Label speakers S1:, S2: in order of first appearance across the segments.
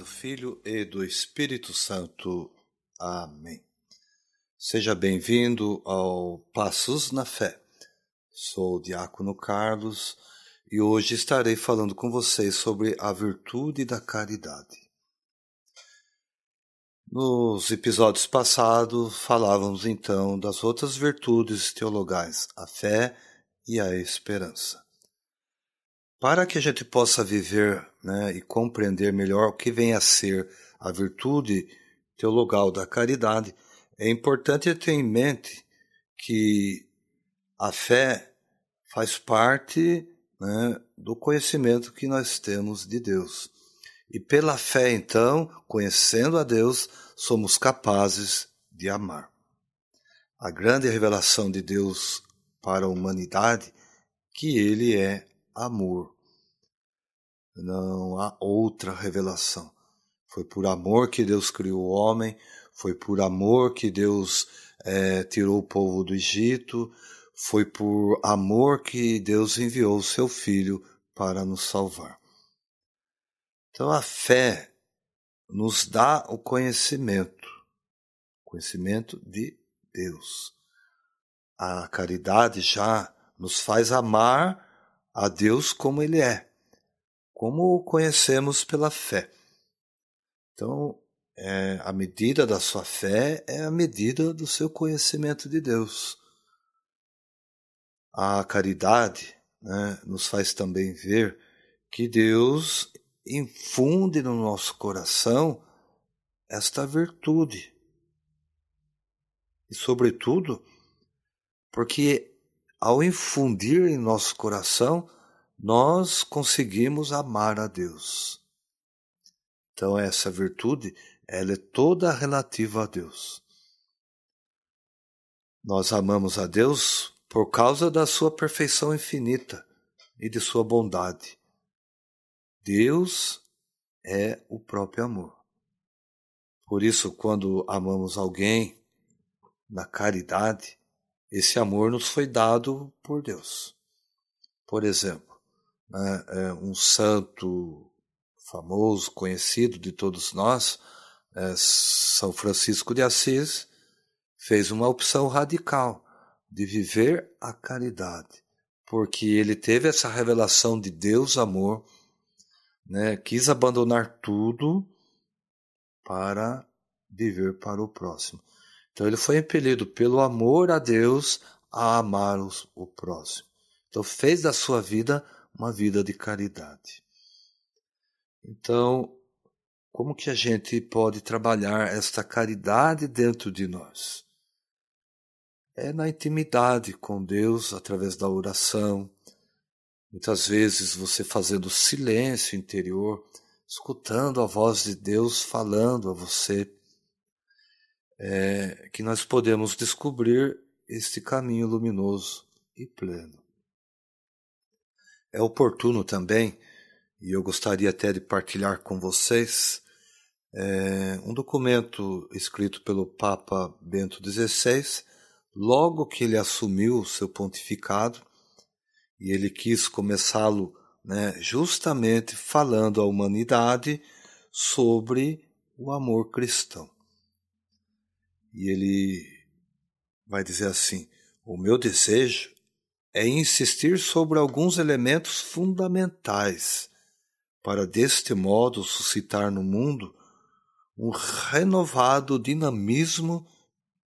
S1: Do Filho e do Espírito Santo. Amém. Seja bem-vindo ao Passos na Fé. Sou o Diácono Carlos e hoje estarei falando com vocês sobre a virtude da caridade. Nos episódios passados, falávamos então das outras virtudes teologais, a fé e a esperança. Para que a gente possa viver né, e compreender melhor o que vem a ser a virtude teologal da caridade, é importante ter em mente que a fé faz parte né, do conhecimento que nós temos de Deus. E pela fé, então, conhecendo a Deus, somos capazes de amar. A grande revelação de Deus para a humanidade que ele é amor. Não há outra revelação. Foi por amor que Deus criou o homem, foi por amor que Deus é, tirou o povo do Egito, foi por amor que Deus enviou o seu Filho para nos salvar. Então a fé nos dá o conhecimento, conhecimento de Deus. A caridade já nos faz amar a Deus como Ele é, como o conhecemos pela fé. Então, é, a medida da sua fé é a medida do seu conhecimento de Deus. A caridade né, nos faz também ver que Deus infunde no nosso coração esta virtude. E, sobretudo, porque ao infundir em nosso coração, nós conseguimos amar a Deus. Então essa virtude, ela é toda relativa a Deus. Nós amamos a Deus por causa da sua perfeição infinita e de sua bondade. Deus é o próprio amor. Por isso, quando amamos alguém na caridade, esse amor nos foi dado por Deus. Por exemplo, né, é um santo famoso, conhecido de todos nós, é São Francisco de Assis, fez uma opção radical de viver a caridade, porque ele teve essa revelação de Deus amor, né, quis abandonar tudo para viver para o próximo. Então ele foi impelido pelo amor a Deus a amar os, o próximo. Então fez da sua vida uma vida de caridade. Então, como que a gente pode trabalhar esta caridade dentro de nós? É na intimidade com Deus, através da oração. Muitas vezes você fazendo silêncio interior, escutando a voz de Deus falando a você é, que nós podemos descobrir este caminho luminoso e pleno. É oportuno também, e eu gostaria até de partilhar com vocês, é, um documento escrito pelo Papa Bento XVI, logo que ele assumiu o seu pontificado, e ele quis começá-lo né, justamente falando à humanidade sobre o amor cristão. E ele vai dizer assim: o meu desejo é insistir sobre alguns elementos fundamentais para deste modo suscitar no mundo um renovado dinamismo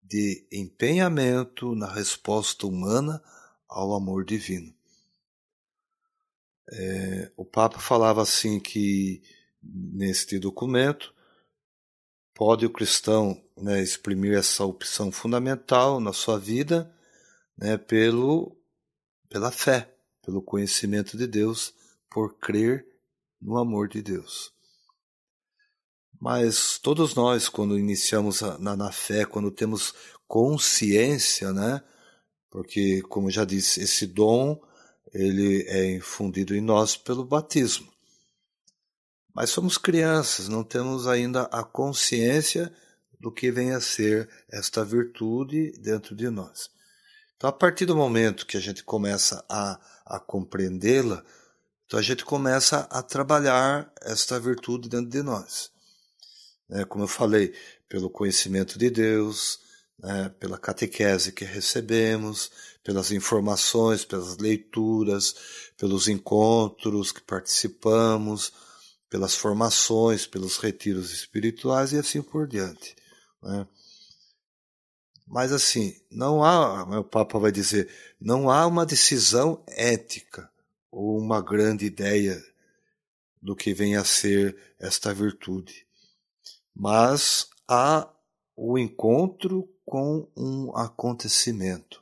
S1: de empenhamento na resposta humana ao amor divino. É, o Papa falava assim que neste documento pode o cristão né, exprimir essa opção fundamental na sua vida né, pelo, pela fé, pelo conhecimento de Deus, por crer no amor de Deus. Mas todos nós, quando iniciamos na, na fé, quando temos consciência, né? Porque, como já disse, esse dom ele é infundido em nós pelo batismo. Mas somos crianças, não temos ainda a consciência do que vem a ser esta virtude dentro de nós. Então, a partir do momento que a gente começa a, a compreendê-la, Então a gente começa a trabalhar esta virtude dentro de nós. Né? Como eu falei, pelo conhecimento de Deus, né? pela catequese que recebemos, pelas informações, pelas leituras, pelos encontros que participamos, pelas formações, pelos retiros espirituais e assim por diante. Né? Mas assim, não há, o Papa vai dizer, não há uma decisão ética ou uma grande ideia do que vem a ser esta virtude. Mas há o encontro com um acontecimento,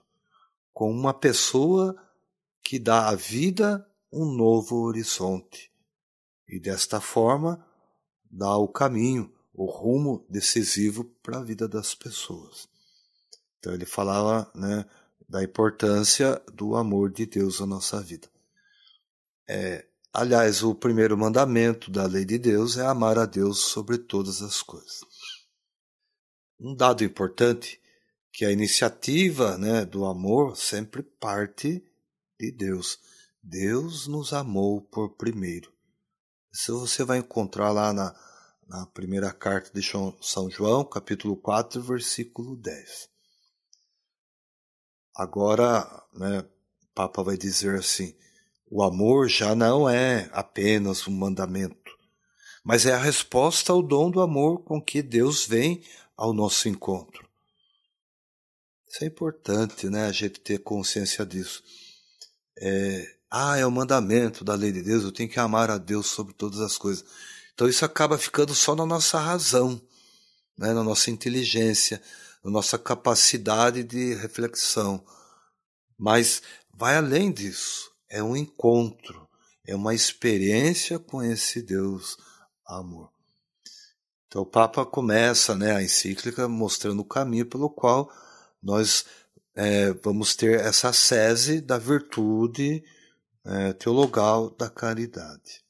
S1: com uma pessoa que dá à vida um novo horizonte e desta forma dá o caminho, o rumo decisivo para a vida das pessoas. Então ele falava né, da importância do amor de Deus na nossa vida. É, aliás, o primeiro mandamento da lei de Deus é amar a Deus sobre todas as coisas. Um dado importante que a iniciativa né, do amor sempre parte de Deus. Deus nos amou por primeiro. Isso você vai encontrar lá na, na primeira carta de São João, capítulo 4, versículo 10. Agora, né, o Papa vai dizer assim: o amor já não é apenas um mandamento, mas é a resposta ao dom do amor com que Deus vem ao nosso encontro. Isso é importante, né, a gente ter consciência disso. É, ah, é o mandamento da lei de Deus, eu tenho que amar a Deus sobre todas as coisas. Então isso acaba ficando só na nossa razão, né, na nossa inteligência, na nossa capacidade de reflexão. Mas vai além disso. É um encontro, é uma experiência com esse Deus amor. Então o Papa começa né, a encíclica mostrando o caminho pelo qual nós é, vamos ter essa sese da virtude é, teologal da caridade.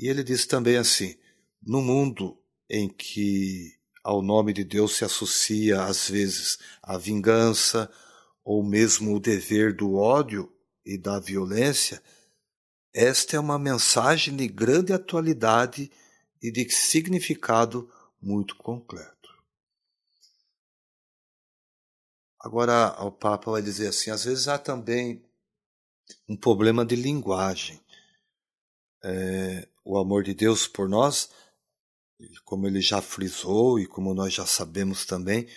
S1: E ele diz também assim: no mundo em que ao nome de Deus se associa, às vezes, a vingança ou mesmo o dever do ódio e da violência, esta é uma mensagem de grande atualidade e de significado muito completo. Agora, o Papa vai dizer assim: às vezes há também um problema de linguagem. É, o amor de Deus por nós como ele já frisou e como nós já sabemos também,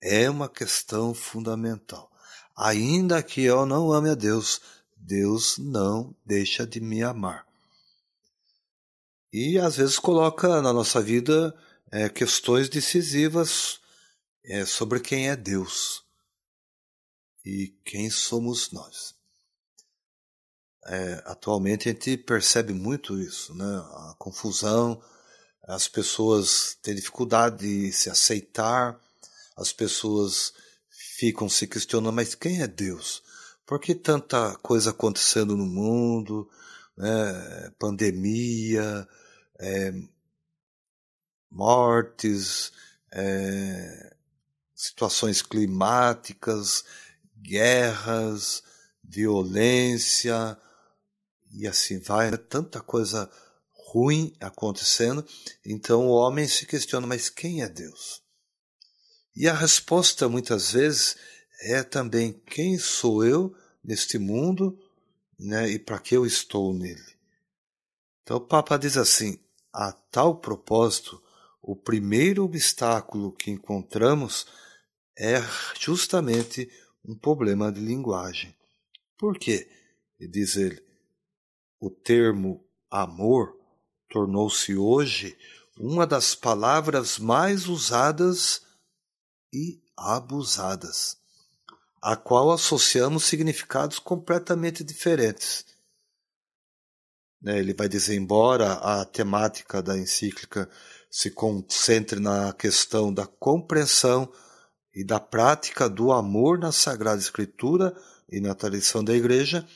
S1: é uma questão fundamental. Ainda que eu não ame a Deus, Deus não deixa de me amar. E às vezes coloca na nossa vida é, questões decisivas é, sobre quem é Deus e quem somos nós. É, atualmente a gente percebe muito isso, né? a confusão as pessoas têm dificuldade de se aceitar, as pessoas ficam se questionando, mas quem é Deus? Por que tanta coisa acontecendo no mundo, né? pandemia, é, mortes, é, situações climáticas, guerras, violência, e assim vai, tanta coisa ruim acontecendo, então o homem se questiona: mas quem é Deus? E a resposta muitas vezes é também: quem sou eu neste mundo né, e para que eu estou nele? Então o Papa diz assim: a tal propósito, o primeiro obstáculo que encontramos é justamente um problema de linguagem. Por quê? Diz ele, o termo amor tornou-se hoje uma das palavras mais usadas e abusadas, a qual associamos significados completamente diferentes. Né, ele vai dizer, embora a temática da encíclica se concentre na questão da compreensão e da prática do amor na Sagrada Escritura e na tradição da Igreja,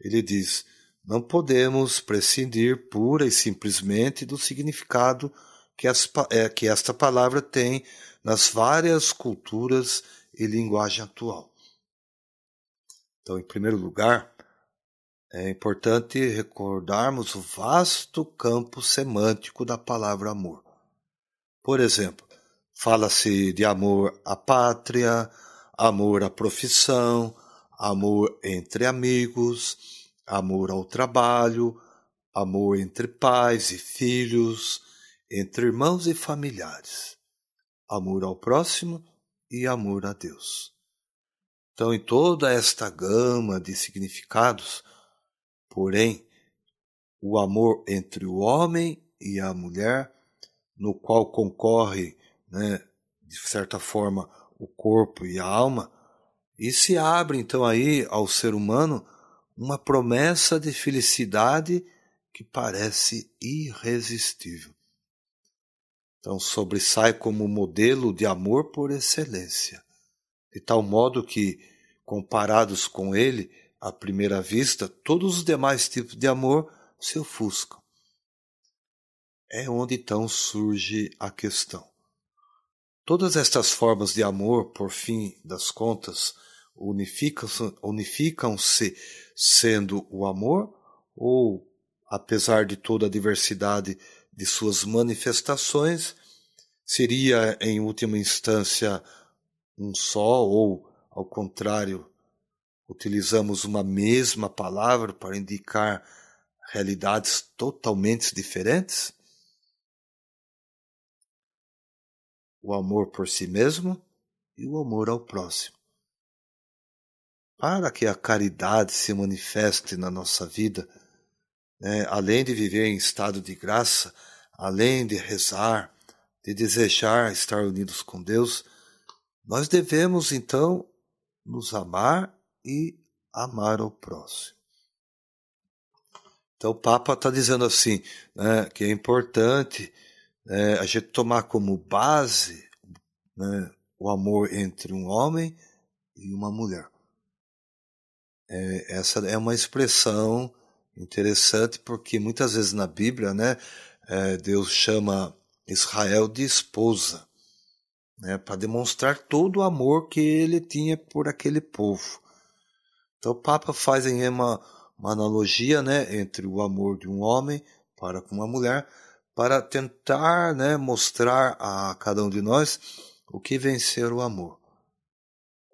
S1: ele diz: não podemos prescindir pura e simplesmente do significado que, as, é, que esta palavra tem nas várias culturas e linguagem atual. Então, em primeiro lugar, é importante recordarmos o vasto campo semântico da palavra amor. Por exemplo, fala-se de amor à pátria, amor à profissão, amor entre amigos, amor ao trabalho, amor entre pais e filhos, entre irmãos e familiares, amor ao próximo e amor a Deus. Então, em toda esta gama de significados, porém, o amor entre o homem e a mulher, no qual concorre, né, de certa forma, o corpo e a alma, e se abre então aí ao ser humano uma promessa de felicidade que parece irresistível. Então sobressai como modelo de amor por excelência, de tal modo que, comparados com ele, à primeira vista, todos os demais tipos de amor se ofuscam. É onde então surge a questão. Todas estas formas de amor, por fim das contas, unificam-se unificam sendo o amor ou, apesar de toda a diversidade de suas manifestações, seria em última instância um só ou, ao contrário, utilizamos uma mesma palavra para indicar realidades totalmente diferentes? o amor por si mesmo e o amor ao próximo. Para que a caridade se manifeste na nossa vida, né, além de viver em estado de graça, além de rezar, de desejar estar unidos com Deus, nós devemos então nos amar e amar o próximo. Então o Papa está dizendo assim, né, que é importante é, a gente tomar como base né, o amor entre um homem e uma mulher. É, essa é uma expressão interessante porque muitas vezes na Bíblia, né, é, Deus chama Israel de esposa, né, para demonstrar todo o amor que ele tinha por aquele povo. Então o Papa faz uma, uma analogia, né, entre o amor de um homem para com uma mulher para tentar né, mostrar a cada um de nós o que vencer o amor.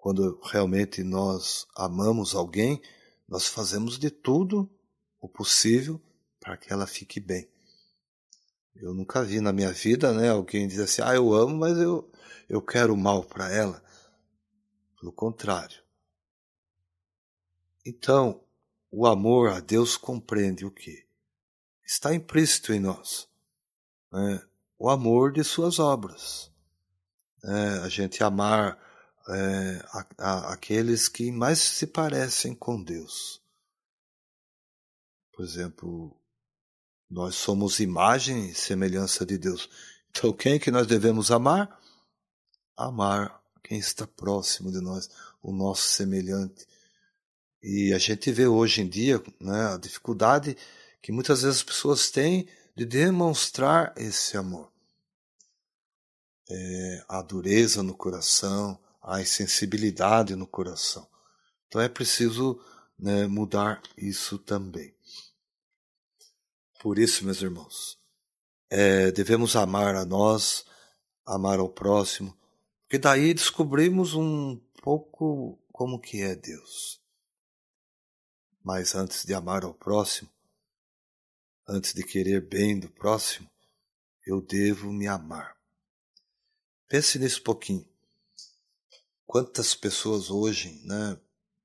S1: Quando realmente nós amamos alguém, nós fazemos de tudo o possível para que ela fique bem. Eu nunca vi na minha vida né, alguém dizer assim: ah, eu amo, mas eu, eu quero mal para ela. Pelo contrário. Então, o amor a Deus compreende o que? Está implícito em nós né, o amor de suas obras. É, a gente amar é, a, a, aqueles que mais se parecem com Deus. Por exemplo, nós somos imagem e semelhança de Deus. Então, quem que nós devemos amar? Amar quem está próximo de nós, o nosso semelhante. E a gente vê hoje em dia né, a dificuldade que muitas vezes as pessoas têm de demonstrar esse amor. É, a dureza no coração, a insensibilidade no coração. Então é preciso né, mudar isso também. Por isso, meus irmãos, é, devemos amar a nós, amar ao próximo, porque daí descobrimos um pouco como que é Deus. Mas antes de amar ao próximo, antes de querer bem do próximo, eu devo me amar. Pense nisso pouquinho. Quantas pessoas hoje, né,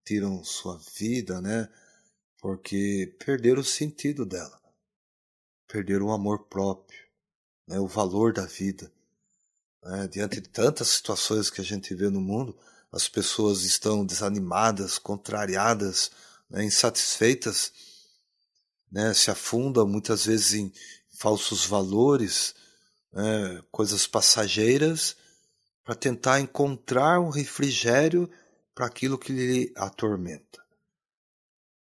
S1: tiram sua vida, né, porque perderam o sentido dela, perderam o amor próprio, né, o valor da vida. Né, diante de tantas situações que a gente vê no mundo, as pessoas estão desanimadas, contrariadas, né, insatisfeitas né, se afunda muitas vezes em falsos valores, né, coisas passageiras, para tentar encontrar um refrigério para aquilo que lhe atormenta.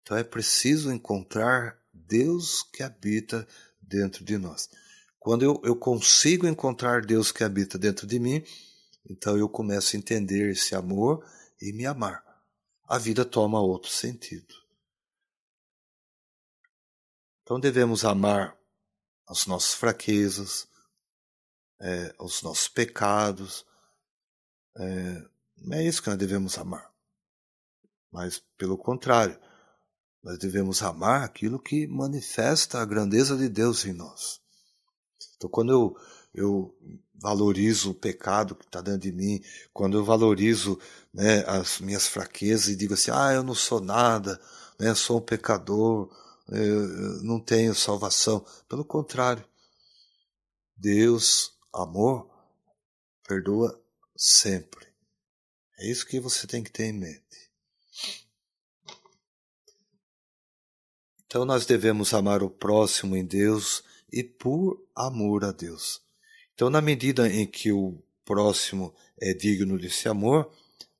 S1: Então é preciso encontrar Deus que habita dentro de nós. Quando eu, eu consigo encontrar Deus que habita dentro de mim, então eu começo a entender esse amor e me amar. A vida toma outro sentido. Então devemos amar as nossas fraquezas, é, os nossos pecados. É, não é isso que nós devemos amar. Mas, pelo contrário, nós devemos amar aquilo que manifesta a grandeza de Deus em nós. Então, quando eu, eu valorizo o pecado que está dentro de mim, quando eu valorizo né, as minhas fraquezas e digo assim, ah, eu não sou nada, né, sou um pecador, eu não tenho salvação. Pelo contrário, Deus, amor, perdoa sempre. É isso que você tem que ter em mente. Então nós devemos amar o próximo em Deus e por amor a Deus. Então, na medida em que o próximo é digno desse amor,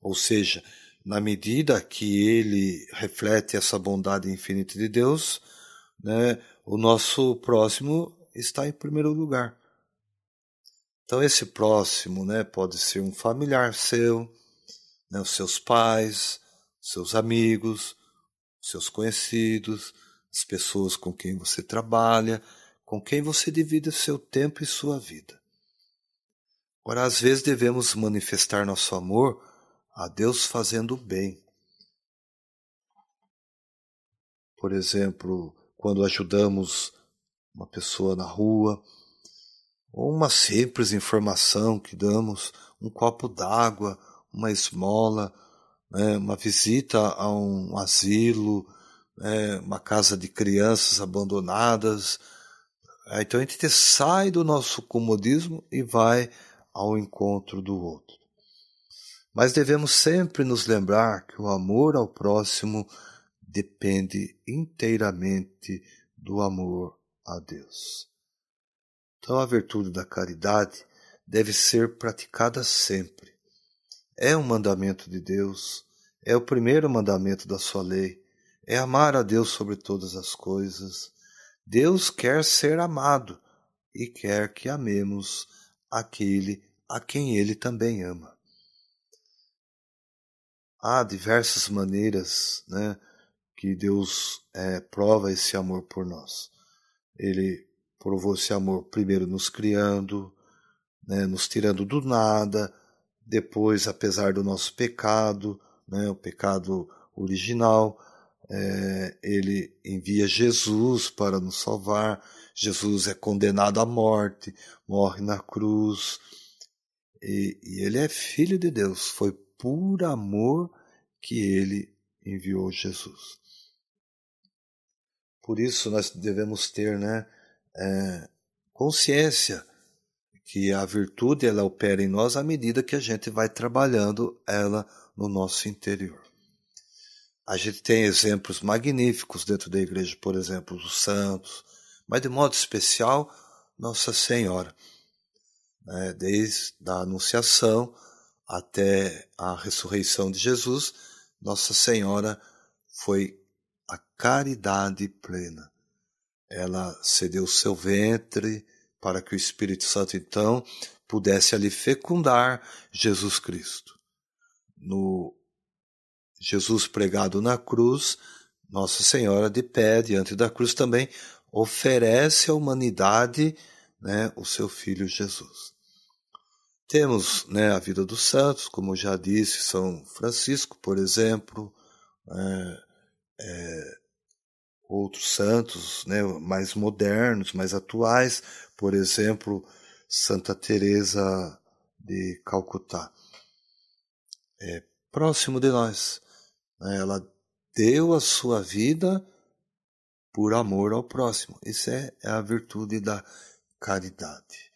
S1: ou seja, na medida que ele reflete essa bondade infinita de Deus, né, o nosso próximo está em primeiro lugar. Então, esse próximo né, pode ser um familiar seu, né, os seus pais, seus amigos, seus conhecidos, as pessoas com quem você trabalha, com quem você divide seu tempo e sua vida. Ora, às vezes devemos manifestar nosso amor a Deus fazendo o bem. Por exemplo, quando ajudamos uma pessoa na rua, ou uma simples informação que damos, um copo d'água, uma esmola, né, uma visita a um asilo, né, uma casa de crianças abandonadas. Então a gente sai do nosso comodismo e vai ao encontro do outro. Mas devemos sempre nos lembrar que o amor ao próximo depende inteiramente do amor a Deus. Então a virtude da caridade deve ser praticada sempre. É um mandamento de Deus, é o primeiro mandamento da sua lei é amar a Deus sobre todas as coisas. Deus quer ser amado e quer que amemos aquele a quem ele também ama. Há diversas maneiras né, que Deus é, prova esse amor por nós. Ele provou esse amor primeiro nos criando, né, nos tirando do nada, depois, apesar do nosso pecado, né, o pecado original, é, ele envia Jesus para nos salvar. Jesus é condenado à morte, morre na cruz. E, e ele é filho de Deus. Foi por amor que ele enviou Jesus. Por isso nós devemos ter né, é, consciência que a virtude ela opera em nós à medida que a gente vai trabalhando ela no nosso interior. A gente tem exemplos magníficos dentro da igreja, por exemplo, os santos, mas de modo especial, Nossa Senhora. Né? Desde a Anunciação até a ressurreição de Jesus, Nossa Senhora foi a caridade plena. Ela cedeu seu ventre para que o Espírito Santo então pudesse ali fecundar Jesus Cristo. No Jesus pregado na cruz, Nossa Senhora de pé diante da cruz também oferece à humanidade né, o seu Filho Jesus. Temos né, a vida dos santos, como já disse, São Francisco, por exemplo, é, é, outros santos né, mais modernos, mais atuais, por exemplo, Santa Teresa de Calcutá. É próximo de nós. Né? Ela deu a sua vida por amor ao próximo. Isso é, é a virtude da caridade.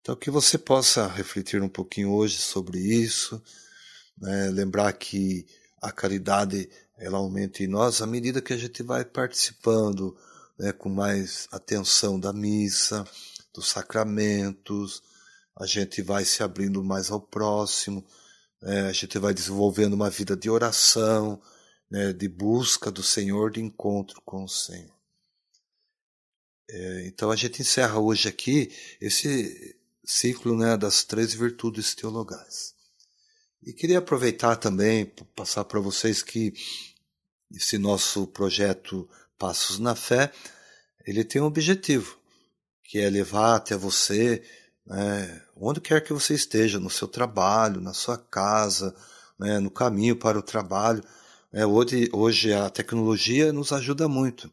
S1: Então, que você possa refletir um pouquinho hoje sobre isso, né? lembrar que a caridade ela aumenta em nós à medida que a gente vai participando né? com mais atenção da missa, dos sacramentos, a gente vai se abrindo mais ao próximo, é, a gente vai desenvolvendo uma vida de oração, né, de busca do Senhor, de encontro com o Senhor. É, então a gente encerra hoje aqui esse ciclo né, das três virtudes teologais. E queria aproveitar também para passar para vocês que esse nosso projeto Passos na Fé ele tem um objetivo, que é levar até você, né, onde quer que você esteja, no seu trabalho, na sua casa, né, no caminho para o trabalho. É, hoje, hoje a tecnologia nos ajuda muito.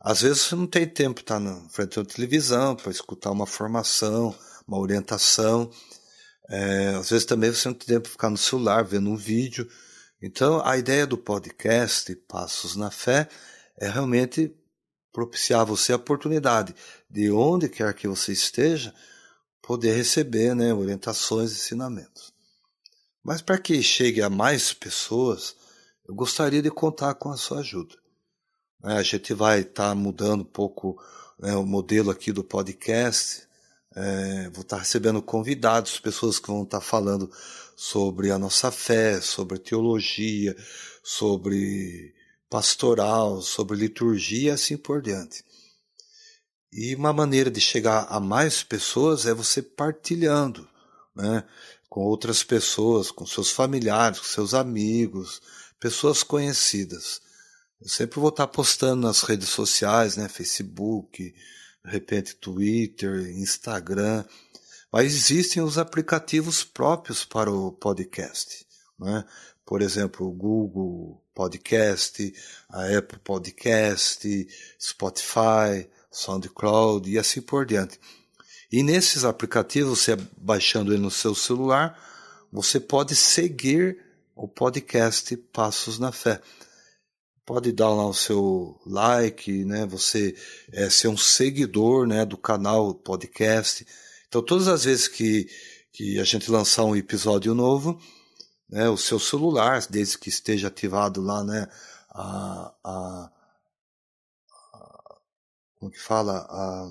S1: Às vezes você não tem tempo de estar na frente da televisão para escutar uma formação, uma orientação. É, às vezes também você não tem tempo de ficar no celular vendo um vídeo. Então a ideia do podcast Passos na Fé é realmente propiciar a você a oportunidade de onde quer que você esteja poder receber né, orientações ensinamentos. Mas para que chegue a mais pessoas, eu gostaria de contar com a sua ajuda. É, a gente vai estar tá mudando um pouco né, o modelo aqui do podcast. É, vou estar tá recebendo convidados, pessoas que vão estar tá falando sobre a nossa fé, sobre teologia, sobre pastoral, sobre liturgia e assim por diante. E uma maneira de chegar a mais pessoas é você partilhando, né, com outras pessoas, com seus familiares, com seus amigos, pessoas conhecidas. Eu sempre vou estar postando nas redes sociais, né? Facebook, de repente Twitter, Instagram. Mas existem os aplicativos próprios para o podcast. Né? Por exemplo, o Google Podcast, a Apple Podcast, Spotify, SoundCloud e assim por diante. E nesses aplicativos, você baixando ele no seu celular, você pode seguir o podcast Passos na Fé. Pode dar lá o seu like, né? Você é, ser um seguidor, né, do canal podcast. Então, todas as vezes que, que a gente lançar um episódio novo, né, o seu celular, desde que esteja ativado lá, né, a, a, a como que fala, a